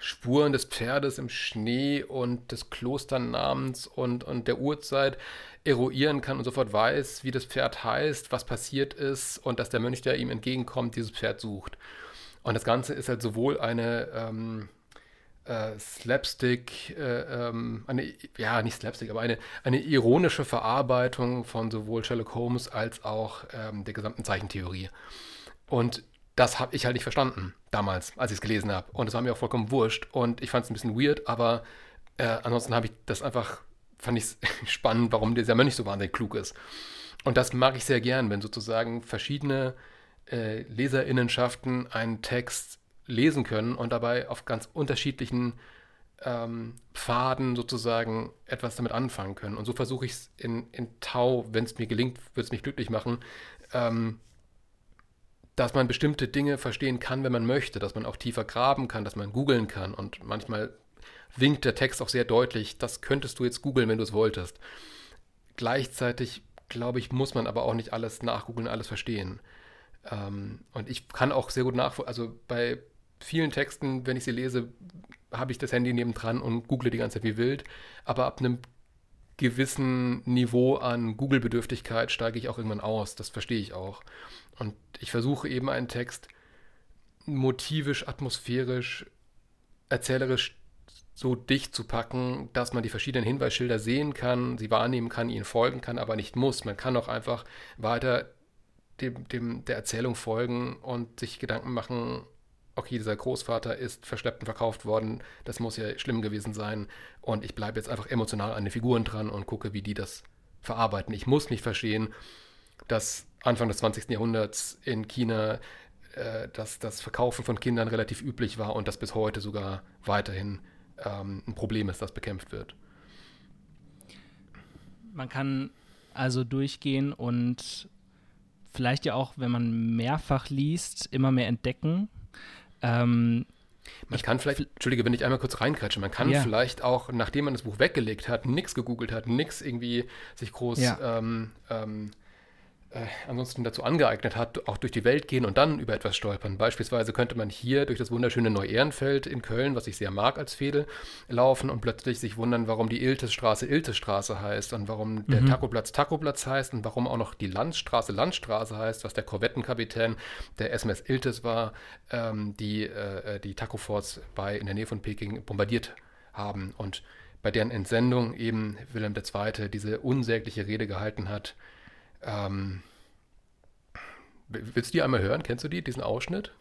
Spuren des Pferdes im Schnee und des Klosternamens und, und der Uhrzeit eruieren kann und sofort weiß, wie das Pferd heißt, was passiert ist und dass der Mönch, der ihm entgegenkommt, dieses Pferd sucht. Und das Ganze ist halt sowohl eine ähm, äh, Slapstick, äh, ähm, eine, ja, nicht Slapstick, aber eine, eine ironische Verarbeitung von sowohl Sherlock Holmes als auch ähm, der gesamten Zeichentheorie. Und das habe ich halt nicht verstanden damals, als ich es gelesen habe. Und es war mir auch vollkommen wurscht. Und ich fand es ein bisschen weird, aber äh, ansonsten habe ich das einfach, fand ich spannend, warum dieser Mönch so wahnsinnig klug ist. Und das mag ich sehr gern, wenn sozusagen verschiedene äh, Leserinnenschaften einen Text lesen können und dabei auf ganz unterschiedlichen ähm, Pfaden sozusagen etwas damit anfangen können. Und so versuche ich es in, in Tau, wenn es mir gelingt, wird es mich glücklich machen, ähm, dass man bestimmte Dinge verstehen kann, wenn man möchte, dass man auch tiefer graben kann, dass man googeln kann. Und manchmal winkt der Text auch sehr deutlich, das könntest du jetzt googeln, wenn du es wolltest. Gleichzeitig, glaube ich, muss man aber auch nicht alles nachgoogeln, alles verstehen. Ähm, und ich kann auch sehr gut nachvollziehen, also bei vielen Texten, wenn ich sie lese, habe ich das Handy nebendran und google die ganze Zeit wie wild. Aber ab einem gewissen Niveau an Google-Bedürftigkeit steige ich auch irgendwann aus. Das verstehe ich auch. Und ich versuche eben einen Text motivisch, atmosphärisch, erzählerisch so dicht zu packen, dass man die verschiedenen Hinweisschilder sehen kann, sie wahrnehmen kann, ihnen folgen kann, aber nicht muss. Man kann auch einfach weiter dem, dem, der Erzählung folgen und sich Gedanken machen, okay, dieser Großvater ist verschleppt und verkauft worden, das muss ja schlimm gewesen sein und ich bleibe jetzt einfach emotional an den Figuren dran und gucke, wie die das verarbeiten. Ich muss nicht verstehen, dass Anfang des 20. Jahrhunderts in China äh, dass das Verkaufen von Kindern relativ üblich war und das bis heute sogar weiterhin ähm, ein Problem ist, das bekämpft wird. Man kann also durchgehen und vielleicht ja auch, wenn man mehrfach liest, immer mehr entdecken. Ähm, man kann vielleicht, Entschuldige, wenn ich einmal kurz reinkretsche, man kann ja. vielleicht auch, nachdem man das Buch weggelegt hat, nichts gegoogelt hat, nichts irgendwie sich groß ja. ähm, ähm, äh, ansonsten dazu angeeignet hat, auch durch die Welt gehen und dann über etwas stolpern. Beispielsweise könnte man hier durch das wunderschöne Neu-Ehrenfeld in Köln, was ich sehr mag als Fädel, laufen und plötzlich sich wundern, warum die Iltesstraße Iltesstraße heißt und warum mhm. der Takoplatz Takoplatz heißt und warum auch noch die Landstraße Landstraße heißt, was der Korvettenkapitän der SMS Iltes war, ähm, die äh, die Takoforts bei in der Nähe von Peking bombardiert haben und bei deren Entsendung eben Wilhelm II. diese unsägliche Rede gehalten hat, ähm, willst du die einmal hören? Kennst du die, diesen Ausschnitt?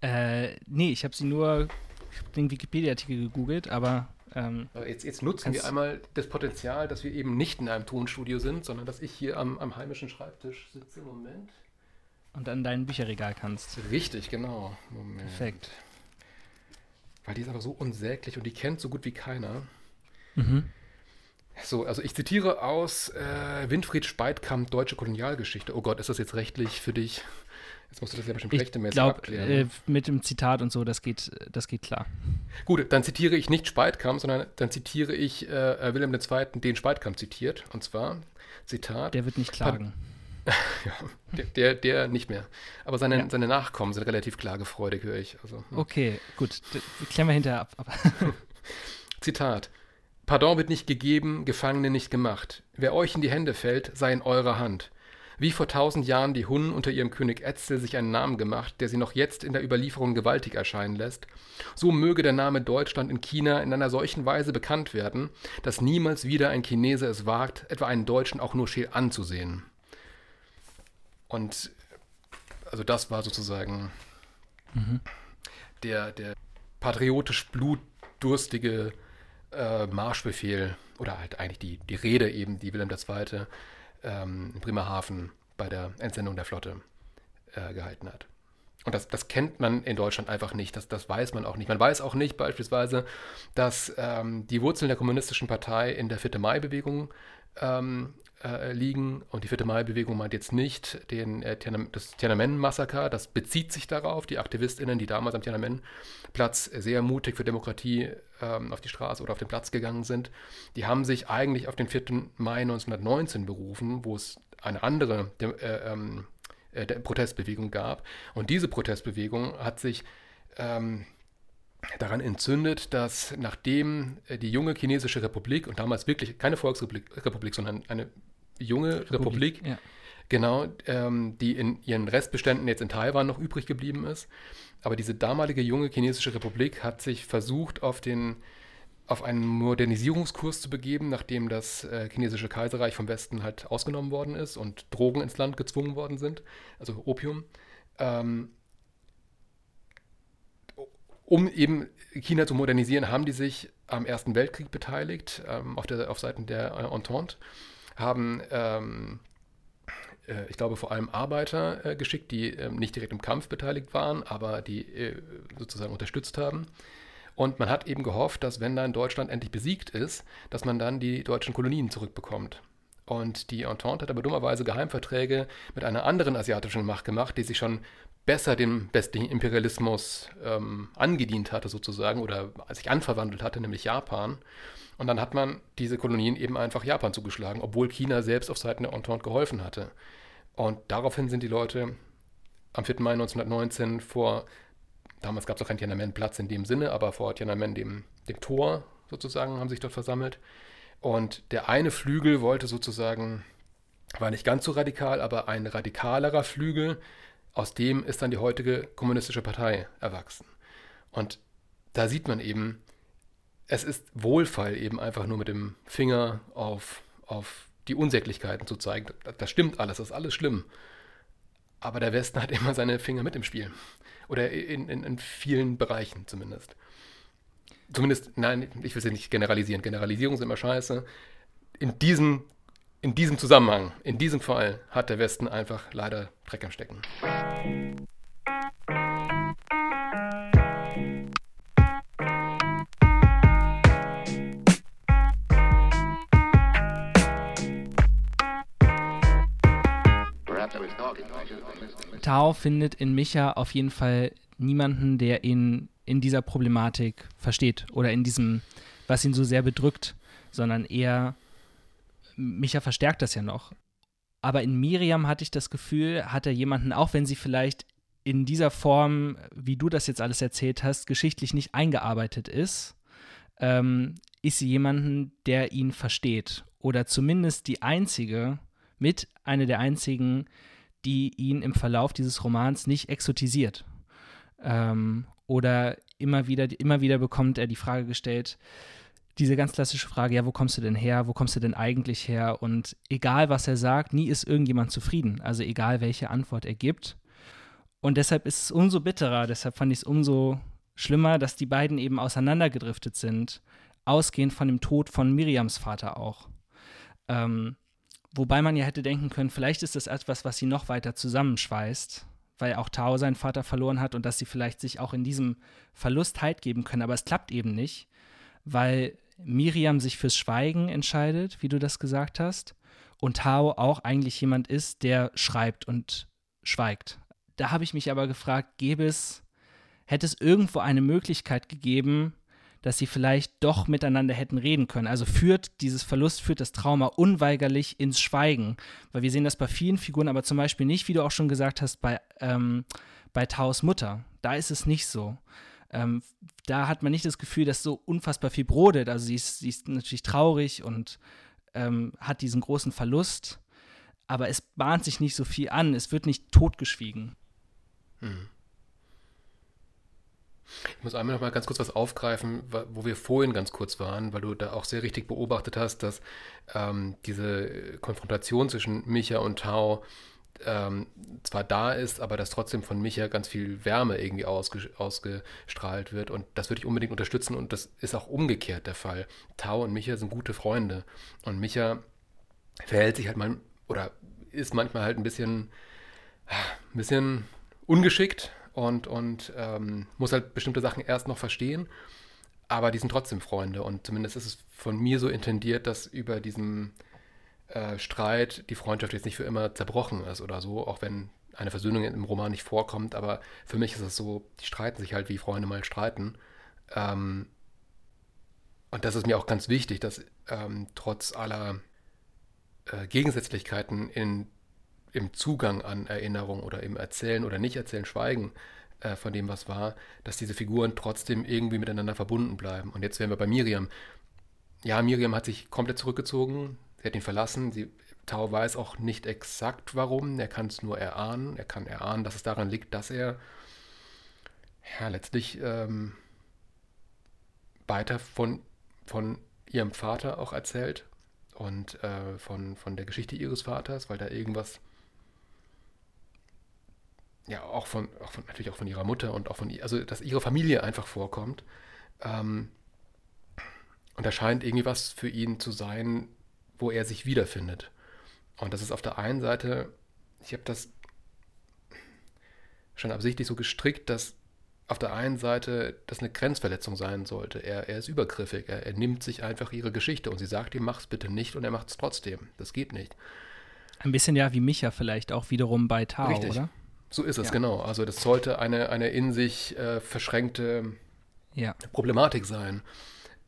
Äh, nee, ich habe sie nur, den Wikipedia-Artikel gegoogelt, aber. Ähm, jetzt, jetzt, nutzen wir einmal das Potenzial, dass wir eben nicht in einem Tonstudio sind, sondern dass ich hier am, am heimischen Schreibtisch sitze. Moment. Und an dein Bücherregal kannst. Richtig, genau. Moment. Perfekt. Weil die ist aber so unsäglich und die kennt so gut wie keiner. Mhm. So, also ich zitiere aus äh, Winfried Speitkamp, Deutsche Kolonialgeschichte. Oh Gott, ist das jetzt rechtlich für dich? Jetzt musst du das ja bestimmt rechtmäßig glaub, abklären. Äh, mit dem Zitat und so, das geht, das geht klar. Gut, dann zitiere ich nicht Speitkamp, sondern dann zitiere ich äh, Wilhelm II., den Speitkamp zitiert. Und zwar, Zitat. Der wird nicht klagen. ja, der, der, der, nicht mehr. Aber seine, ja. seine Nachkommen sind relativ klagefreudig, höre ich. Also, hm. Okay, gut. Klären wir hinterher ab. Zitat. Pardon wird nicht gegeben, Gefangene nicht gemacht. Wer euch in die Hände fällt, sei in eurer Hand. Wie vor tausend Jahren die Hunnen unter ihrem König Etzel sich einen Namen gemacht, der sie noch jetzt in der Überlieferung gewaltig erscheinen lässt, so möge der Name Deutschland in China in einer solchen Weise bekannt werden, dass niemals wieder ein Chinese es wagt, etwa einen Deutschen auch nur scheel anzusehen. Und also das war sozusagen mhm. der, der patriotisch blutdurstige äh, Marschbefehl oder halt eigentlich die, die Rede eben, die Wilhelm II. Ähm, in Bremerhaven bei der Entsendung der Flotte äh, gehalten hat. Und das, das kennt man in Deutschland einfach nicht, das, das weiß man auch nicht. Man weiß auch nicht beispielsweise, dass ähm, die Wurzeln der Kommunistischen Partei in der 4. Mai-Bewegung ähm, äh, liegen. Und die 4. Mai-Bewegung meint jetzt nicht den, äh, das Tiananmen-Massaker, das bezieht sich darauf. Die AktivistInnen, die damals am Tiananmen-Platz sehr mutig für Demokratie ähm, auf die Straße oder auf den Platz gegangen sind, die haben sich eigentlich auf den 4. Mai 1919 berufen, wo es eine andere äh, ähm, äh, Protestbewegung gab. Und diese Protestbewegung hat sich ähm, daran entzündet, dass nachdem äh, die junge chinesische Republik, und damals wirklich keine Volksrepublik, Republik, sondern eine junge Republik, Republik ja. genau, ähm, die in ihren Restbeständen jetzt in Taiwan noch übrig geblieben ist. Aber diese damalige junge chinesische Republik hat sich versucht, auf den auf einen Modernisierungskurs zu begeben, nachdem das äh, chinesische Kaiserreich vom Westen halt ausgenommen worden ist und Drogen ins Land gezwungen worden sind, also Opium. Ähm, um eben China zu modernisieren, haben die sich am Ersten Weltkrieg beteiligt, ähm, auf, der, auf Seiten der äh, Entente, haben, ähm, äh, ich glaube, vor allem Arbeiter äh, geschickt, die ähm, nicht direkt im Kampf beteiligt waren, aber die äh, sozusagen unterstützt haben. Und man hat eben gehofft, dass wenn dann Deutschland endlich besiegt ist, dass man dann die deutschen Kolonien zurückbekommt. Und die Entente hat aber dummerweise Geheimverträge mit einer anderen asiatischen Macht gemacht, die sich schon besser dem westlichen Imperialismus ähm, angedient hatte sozusagen oder sich anverwandelt hatte, nämlich Japan. Und dann hat man diese Kolonien eben einfach Japan zugeschlagen, obwohl China selbst auf Seiten der Entente geholfen hatte. Und daraufhin sind die Leute am 4. Mai 1919 vor, damals gab es auch keinen Tiananmen-Platz in dem Sinne, aber vor Tiananmen, dem, dem Tor sozusagen, haben sich dort versammelt. Und der eine Flügel wollte sozusagen, war nicht ganz so radikal, aber ein radikalerer Flügel aus dem ist dann die heutige kommunistische Partei erwachsen. Und da sieht man eben, es ist Wohlfall eben einfach nur mit dem Finger auf, auf die Unsäglichkeiten zu zeigen. Das stimmt alles, das ist alles schlimm. Aber der Westen hat immer seine Finger mit im Spiel. Oder in, in, in vielen Bereichen zumindest. Zumindest, nein, ich will es nicht generalisieren. Generalisierung ist immer scheiße. In diesem in diesem Zusammenhang, in diesem Fall, hat der Westen einfach leider Dreck am Stecken. Tao findet in Micha auf jeden Fall niemanden, der ihn in dieser Problematik versteht oder in diesem, was ihn so sehr bedrückt, sondern eher Micha verstärkt das ja noch. Aber in Miriam hatte ich das Gefühl, hat er jemanden, auch wenn sie vielleicht in dieser Form, wie du das jetzt alles erzählt hast, geschichtlich nicht eingearbeitet ist, ähm, ist sie jemanden, der ihn versteht. Oder zumindest die einzige, mit einer der einzigen, die ihn im Verlauf dieses Romans nicht exotisiert. Ähm, oder immer wieder, immer wieder bekommt er die Frage gestellt, diese ganz klassische Frage, ja, wo kommst du denn her? Wo kommst du denn eigentlich her? Und egal, was er sagt, nie ist irgendjemand zufrieden. Also egal, welche Antwort er gibt. Und deshalb ist es umso bitterer, deshalb fand ich es umso schlimmer, dass die beiden eben auseinandergedriftet sind, ausgehend von dem Tod von Miriams Vater auch. Ähm, wobei man ja hätte denken können, vielleicht ist das etwas, was sie noch weiter zusammenschweißt, weil auch Tao seinen Vater verloren hat und dass sie vielleicht sich auch in diesem Verlust Halt geben können. Aber es klappt eben nicht, weil Miriam sich fürs Schweigen entscheidet, wie du das gesagt hast, und Tao auch eigentlich jemand ist, der schreibt und schweigt. Da habe ich mich aber gefragt, gäbe es, hätte es irgendwo eine Möglichkeit gegeben, dass sie vielleicht doch miteinander hätten reden können. Also führt dieses Verlust, führt das Trauma unweigerlich ins Schweigen. Weil wir sehen das bei vielen Figuren, aber zum Beispiel nicht, wie du auch schon gesagt hast, bei, ähm, bei Taos Mutter. Da ist es nicht so. Ähm, da hat man nicht das Gefühl, dass so unfassbar viel brodelt. Also sie ist, sie ist natürlich traurig und ähm, hat diesen großen Verlust, aber es bahnt sich nicht so viel an. Es wird nicht totgeschwiegen. Hm. Ich muss einmal noch mal ganz kurz was aufgreifen, wo wir vorhin ganz kurz waren, weil du da auch sehr richtig beobachtet hast, dass ähm, diese Konfrontation zwischen Micha und Tao ähm, zwar da ist, aber dass trotzdem von Micha ganz viel Wärme irgendwie ausge ausgestrahlt wird. Und das würde ich unbedingt unterstützen und das ist auch umgekehrt der Fall. Tau und Micha sind gute Freunde. Und Micha verhält sich halt mal oder ist manchmal halt ein bisschen, ein bisschen ungeschickt und, und ähm, muss halt bestimmte Sachen erst noch verstehen. Aber die sind trotzdem Freunde und zumindest ist es von mir so intendiert, dass über diesen äh, Streit die Freundschaft jetzt nicht für immer zerbrochen ist oder so, auch wenn eine Versöhnung im Roman nicht vorkommt. Aber für mich ist es so, die streiten sich halt wie Freunde mal streiten. Ähm, und das ist mir auch ganz wichtig, dass ähm, trotz aller äh, Gegensätzlichkeiten in, im Zugang an Erinnerung oder im Erzählen oder Nicht-Erzählen, Schweigen äh, von dem, was war, dass diese Figuren trotzdem irgendwie miteinander verbunden bleiben. Und jetzt wären wir bei Miriam. Ja, Miriam hat sich komplett zurückgezogen, Sie hat ihn verlassen. Sie, Tau weiß auch nicht exakt warum. Er kann es nur erahnen. Er kann erahnen, dass es daran liegt, dass er ja, letztlich ähm, weiter von, von ihrem Vater auch erzählt und äh, von, von der Geschichte ihres Vaters, weil da irgendwas, ja, auch von, auch von, natürlich auch von ihrer Mutter und auch von, also dass ihre Familie einfach vorkommt. Ähm, und da scheint irgendwie was für ihn zu sein, wo er sich wiederfindet. Und das ist auf der einen Seite, ich habe das schon absichtlich so gestrickt, dass auf der einen Seite das eine Grenzverletzung sein sollte. Er, er ist übergriffig, er, er, nimmt sich einfach ihre Geschichte und sie sagt ihm, mach's bitte nicht und er macht es trotzdem. Das geht nicht. Ein bisschen ja wie Micha vielleicht auch wiederum bei Tao, Richtig. oder? So ist es, ja. genau. Also das sollte eine, eine in sich äh, verschränkte ja. Problematik sein.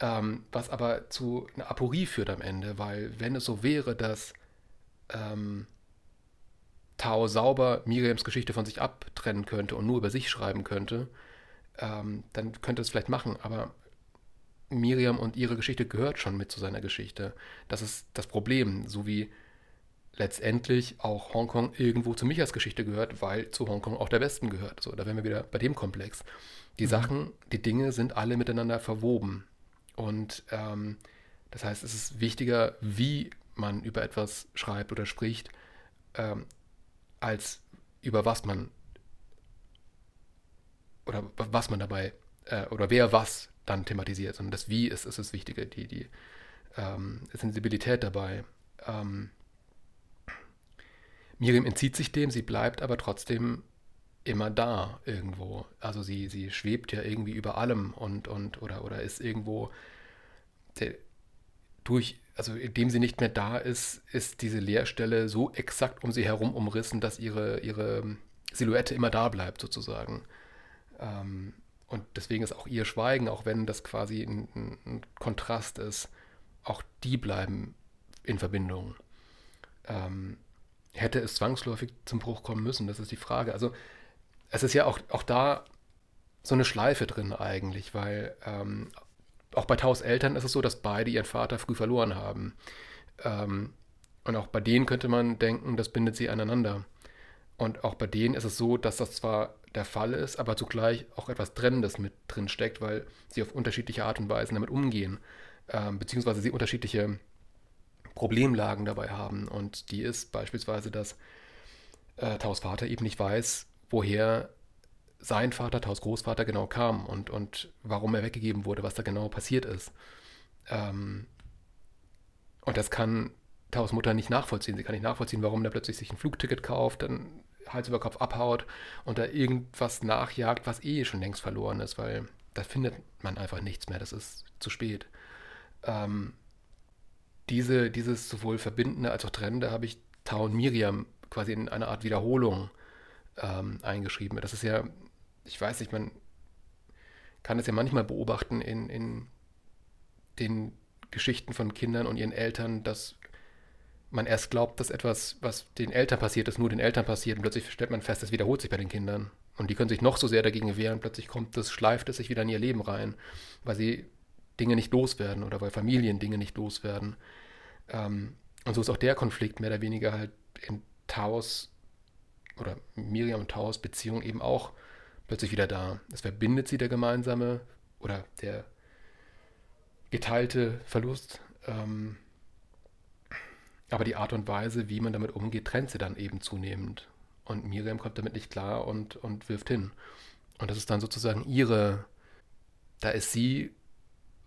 Ähm, was aber zu einer Aporie führt am Ende, weil wenn es so wäre, dass ähm, Tao sauber Miriams Geschichte von sich abtrennen könnte und nur über sich schreiben könnte, ähm, dann könnte es vielleicht machen, aber Miriam und ihre Geschichte gehört schon mit zu seiner Geschichte. Das ist das Problem, so wie letztendlich auch Hongkong irgendwo zu Michas Geschichte gehört, weil zu Hongkong auch der Westen gehört. So, da wären wir wieder bei dem Komplex. Die mhm. Sachen, die Dinge sind alle miteinander verwoben. Und ähm, das heißt, es ist wichtiger, wie man über etwas schreibt oder spricht, ähm, als über was man oder was man dabei äh, oder wer was dann thematisiert, sondern das Wie ist, ist das Wichtige, die, die ähm, Sensibilität dabei. Ähm, Miriam entzieht sich dem, sie bleibt aber trotzdem immer da irgendwo. Also sie, sie schwebt ja irgendwie über allem und, und oder, oder ist irgendwo der, durch, also indem sie nicht mehr da ist, ist diese Leerstelle so exakt um sie herum umrissen, dass ihre, ihre Silhouette immer da bleibt, sozusagen. Ähm, und deswegen ist auch ihr Schweigen, auch wenn das quasi ein, ein Kontrast ist, auch die bleiben in Verbindung. Ähm, hätte es zwangsläufig zum Bruch kommen müssen? Das ist die Frage. Also es ist ja auch, auch da so eine Schleife drin eigentlich, weil ähm, auch bei Taus Eltern ist es so, dass beide ihren Vater früh verloren haben. Ähm, und auch bei denen könnte man denken, das bindet sie aneinander. Und auch bei denen ist es so, dass das zwar der Fall ist, aber zugleich auch etwas Trennendes mit drin steckt, weil sie auf unterschiedliche Art und Weise damit umgehen, ähm, beziehungsweise sie unterschiedliche Problemlagen dabei haben. Und die ist beispielsweise, dass äh, Taus Vater eben nicht weiß, woher sein Vater, Taus Großvater, genau kam und, und warum er weggegeben wurde, was da genau passiert ist. Ähm, und das kann Taus Mutter nicht nachvollziehen. Sie kann nicht nachvollziehen, warum der plötzlich sich ein Flugticket kauft, dann Hals über Kopf abhaut und da irgendwas nachjagt, was eh schon längst verloren ist, weil da findet man einfach nichts mehr. Das ist zu spät. Ähm, diese, dieses sowohl Verbindende als auch Trennende habe ich Tau und Miriam quasi in einer Art Wiederholung ähm, eingeschrieben. Das ist ja, ich weiß nicht, man kann es ja manchmal beobachten in, in den Geschichten von Kindern und ihren Eltern, dass man erst glaubt, dass etwas, was den Eltern passiert ist, nur den Eltern passiert und plötzlich stellt man fest, es wiederholt sich bei den Kindern. Und die können sich noch so sehr dagegen wehren, plötzlich kommt das, schleift es sich wieder in ihr Leben rein, weil sie Dinge nicht loswerden oder weil Familien Dinge nicht loswerden. Ähm, und so ist auch der Konflikt mehr oder weniger halt in Taos oder Miriam und Taos Beziehung eben auch plötzlich wieder da. Es verbindet sie der gemeinsame oder der geteilte Verlust. Ähm, Aber die Art und Weise, wie man damit umgeht, trennt sie dann eben zunehmend. Und Miriam kommt damit nicht klar und, und wirft hin. Und das ist dann sozusagen ihre, da ist sie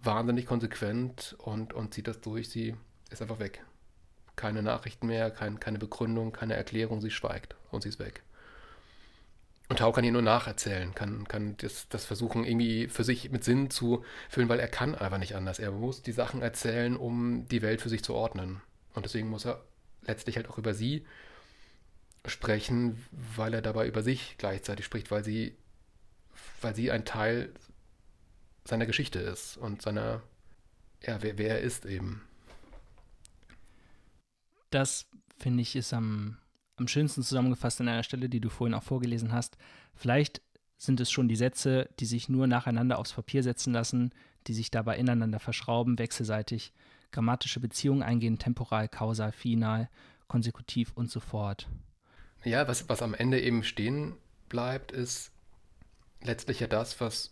wahnsinnig konsequent und, und zieht das durch, sie ist einfach weg. Keine Nachrichten mehr, kein, keine Begründung, keine Erklärung, sie schweigt und sie ist weg. Und Tau kann ihr nur nacherzählen, kann, kann das, das versuchen, irgendwie für sich mit Sinn zu füllen, weil er kann einfach nicht anders. Er muss die Sachen erzählen, um die Welt für sich zu ordnen. Und deswegen muss er letztlich halt auch über sie sprechen, weil er dabei über sich gleichzeitig spricht, weil sie, weil sie ein Teil seiner Geschichte ist und seiner, ja, wer, wer er ist eben. Das finde ich ist am am schönsten zusammengefasst an einer Stelle, die du vorhin auch vorgelesen hast. Vielleicht sind es schon die Sätze, die sich nur nacheinander aufs Papier setzen lassen, die sich dabei ineinander verschrauben, wechselseitig, grammatische Beziehungen eingehen, temporal, kausal, final, konsekutiv und so fort. Ja, was, was am Ende eben stehen bleibt, ist letztlich ja das, was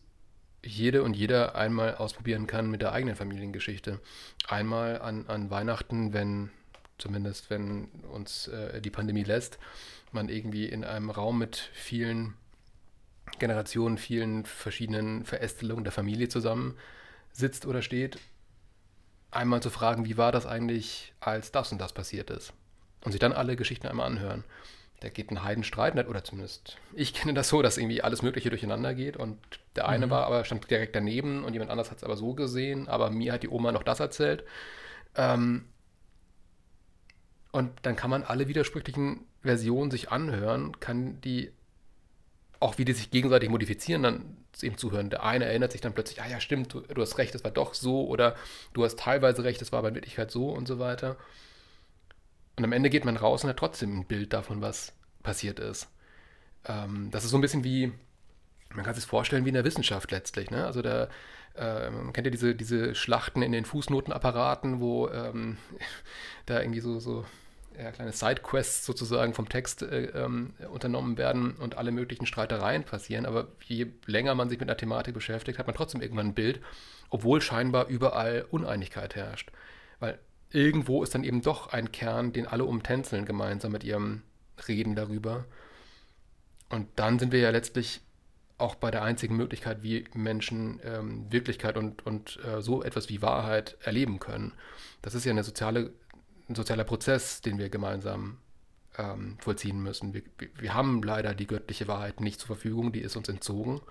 jede und jeder einmal ausprobieren kann mit der eigenen Familiengeschichte. Einmal an, an Weihnachten, wenn zumindest wenn uns äh, die Pandemie lässt, man irgendwie in einem Raum mit vielen Generationen, vielen verschiedenen Verästelungen der Familie zusammen sitzt oder steht, einmal zu fragen, wie war das eigentlich, als das und das passiert ist. Und sich dann alle Geschichten einmal anhören. Da geht ein Heidenstreit, oder zumindest ich kenne das so, dass irgendwie alles Mögliche durcheinander geht und der eine mhm. war aber stand direkt daneben und jemand anders hat es aber so gesehen, aber mir hat die Oma noch das erzählt. Ähm, und dann kann man alle widersprüchlichen Versionen sich anhören, kann die, auch wie die sich gegenseitig modifizieren, dann eben zuhören. Der eine erinnert sich dann plötzlich, ah ja, stimmt, du, du hast recht, es war doch so, oder du hast teilweise recht, es war aber in Wirklichkeit so und so weiter. Und am Ende geht man raus und hat trotzdem ein Bild davon, was passiert ist. Ähm, das ist so ein bisschen wie, man kann sich vorstellen, wie in der Wissenschaft letztlich. Ne? Also da ähm, kennt ihr diese, diese Schlachten in den Fußnotenapparaten, wo ähm, da irgendwie so, so ja, kleine Sidequests sozusagen vom Text äh, ähm, unternommen werden und alle möglichen Streitereien passieren. Aber je länger man sich mit einer Thematik beschäftigt, hat man trotzdem irgendwann ein Bild, obwohl scheinbar überall Uneinigkeit herrscht. Weil irgendwo ist dann eben doch ein Kern, den alle umtänzeln gemeinsam mit ihrem Reden darüber. Und dann sind wir ja letztlich auch bei der einzigen Möglichkeit, wie Menschen ähm, Wirklichkeit und, und äh, so etwas wie Wahrheit erleben können. Das ist ja eine soziale ein sozialer Prozess, den wir gemeinsam ähm, vollziehen müssen. Wir, wir, haben leider die göttliche Wahrheit nicht zur Verfügung, die ist uns entzogen.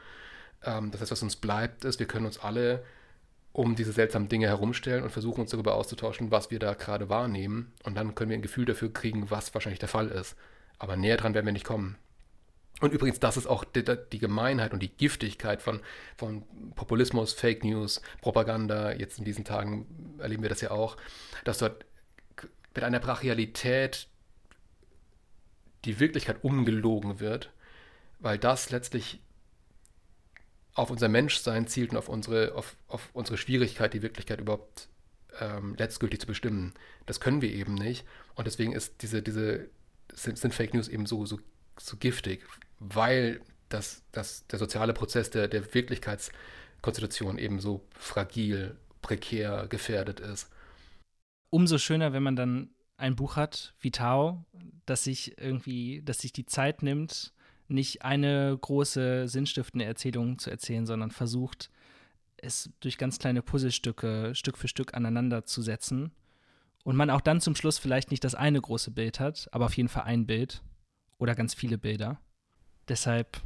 Ähm, das heißt, was uns bleibt, ist, wir können uns alle um diese seltsamen Dinge herumstellen und versuchen uns darüber auszutauschen, was wir da gerade wahrnehmen. Und dann können wir ein Gefühl dafür kriegen, was wahrscheinlich der Fall ist. Aber näher dran werden wir nicht kommen. Und übrigens, das ist auch die, die, Gemeinheit und die Giftigkeit von, von Populismus, Fake News, Propaganda. Jetzt in diesen Tagen erleben wir das ja auch, dass dort mit einer Brachialität die Wirklichkeit umgelogen wird, weil das letztlich auf unser Menschsein zielt und auf unsere, auf, auf unsere Schwierigkeit, die Wirklichkeit überhaupt ähm, letztgültig zu bestimmen. Das können wir eben nicht. Und deswegen ist diese, diese, sind, sind Fake News eben so, so, so giftig, weil das, das, der soziale Prozess der, der Wirklichkeitskonstitution eben so fragil, prekär, gefährdet ist umso schöner, wenn man dann ein Buch hat wie Tao, das sich irgendwie, das sich die Zeit nimmt, nicht eine große sinnstiftende Erzählung zu erzählen, sondern versucht, es durch ganz kleine Puzzlestücke Stück für Stück aneinander zu setzen. Und man auch dann zum Schluss vielleicht nicht das eine große Bild hat, aber auf jeden Fall ein Bild oder ganz viele Bilder. Deshalb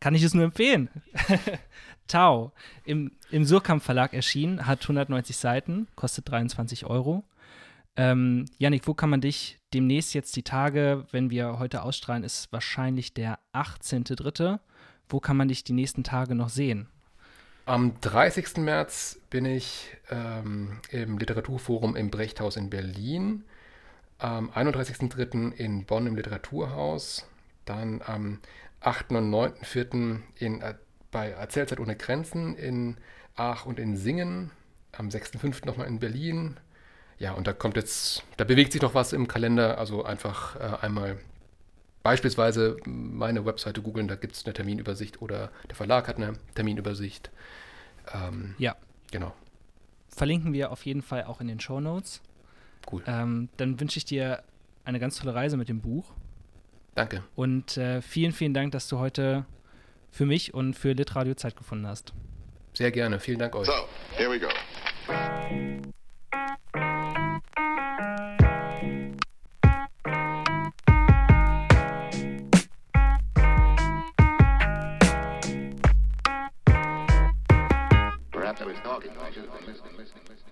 kann ich es nur empfehlen. Tau, im, im Surkamp Verlag erschienen, hat 190 Seiten, kostet 23 Euro. Ähm, Janik, wo kann man dich demnächst jetzt die Tage, wenn wir heute ausstrahlen, ist wahrscheinlich der 18.3. Wo kann man dich die nächsten Tage noch sehen? Am 30. März bin ich ähm, im Literaturforum im Brechthaus in Berlin. Am 31.3. in Bonn im Literaturhaus. Dann am 8. und 9.4. In, äh, bei Erzählzeit ohne Grenzen in Aach und in Singen. Am 6.5. nochmal in Berlin ja, und da kommt jetzt, da bewegt sich noch was im Kalender. Also einfach äh, einmal beispielsweise meine Webseite googeln, da gibt es eine Terminübersicht oder der Verlag hat eine Terminübersicht. Ähm, ja. Genau. Verlinken wir auf jeden Fall auch in den Show Notes. Cool. Ähm, dann wünsche ich dir eine ganz tolle Reise mit dem Buch. Danke. Und äh, vielen, vielen Dank, dass du heute für mich und für Litradio Zeit gefunden hast. Sehr gerne. Vielen Dank euch. So, here we go. talking. I should have been listening. listening, listening.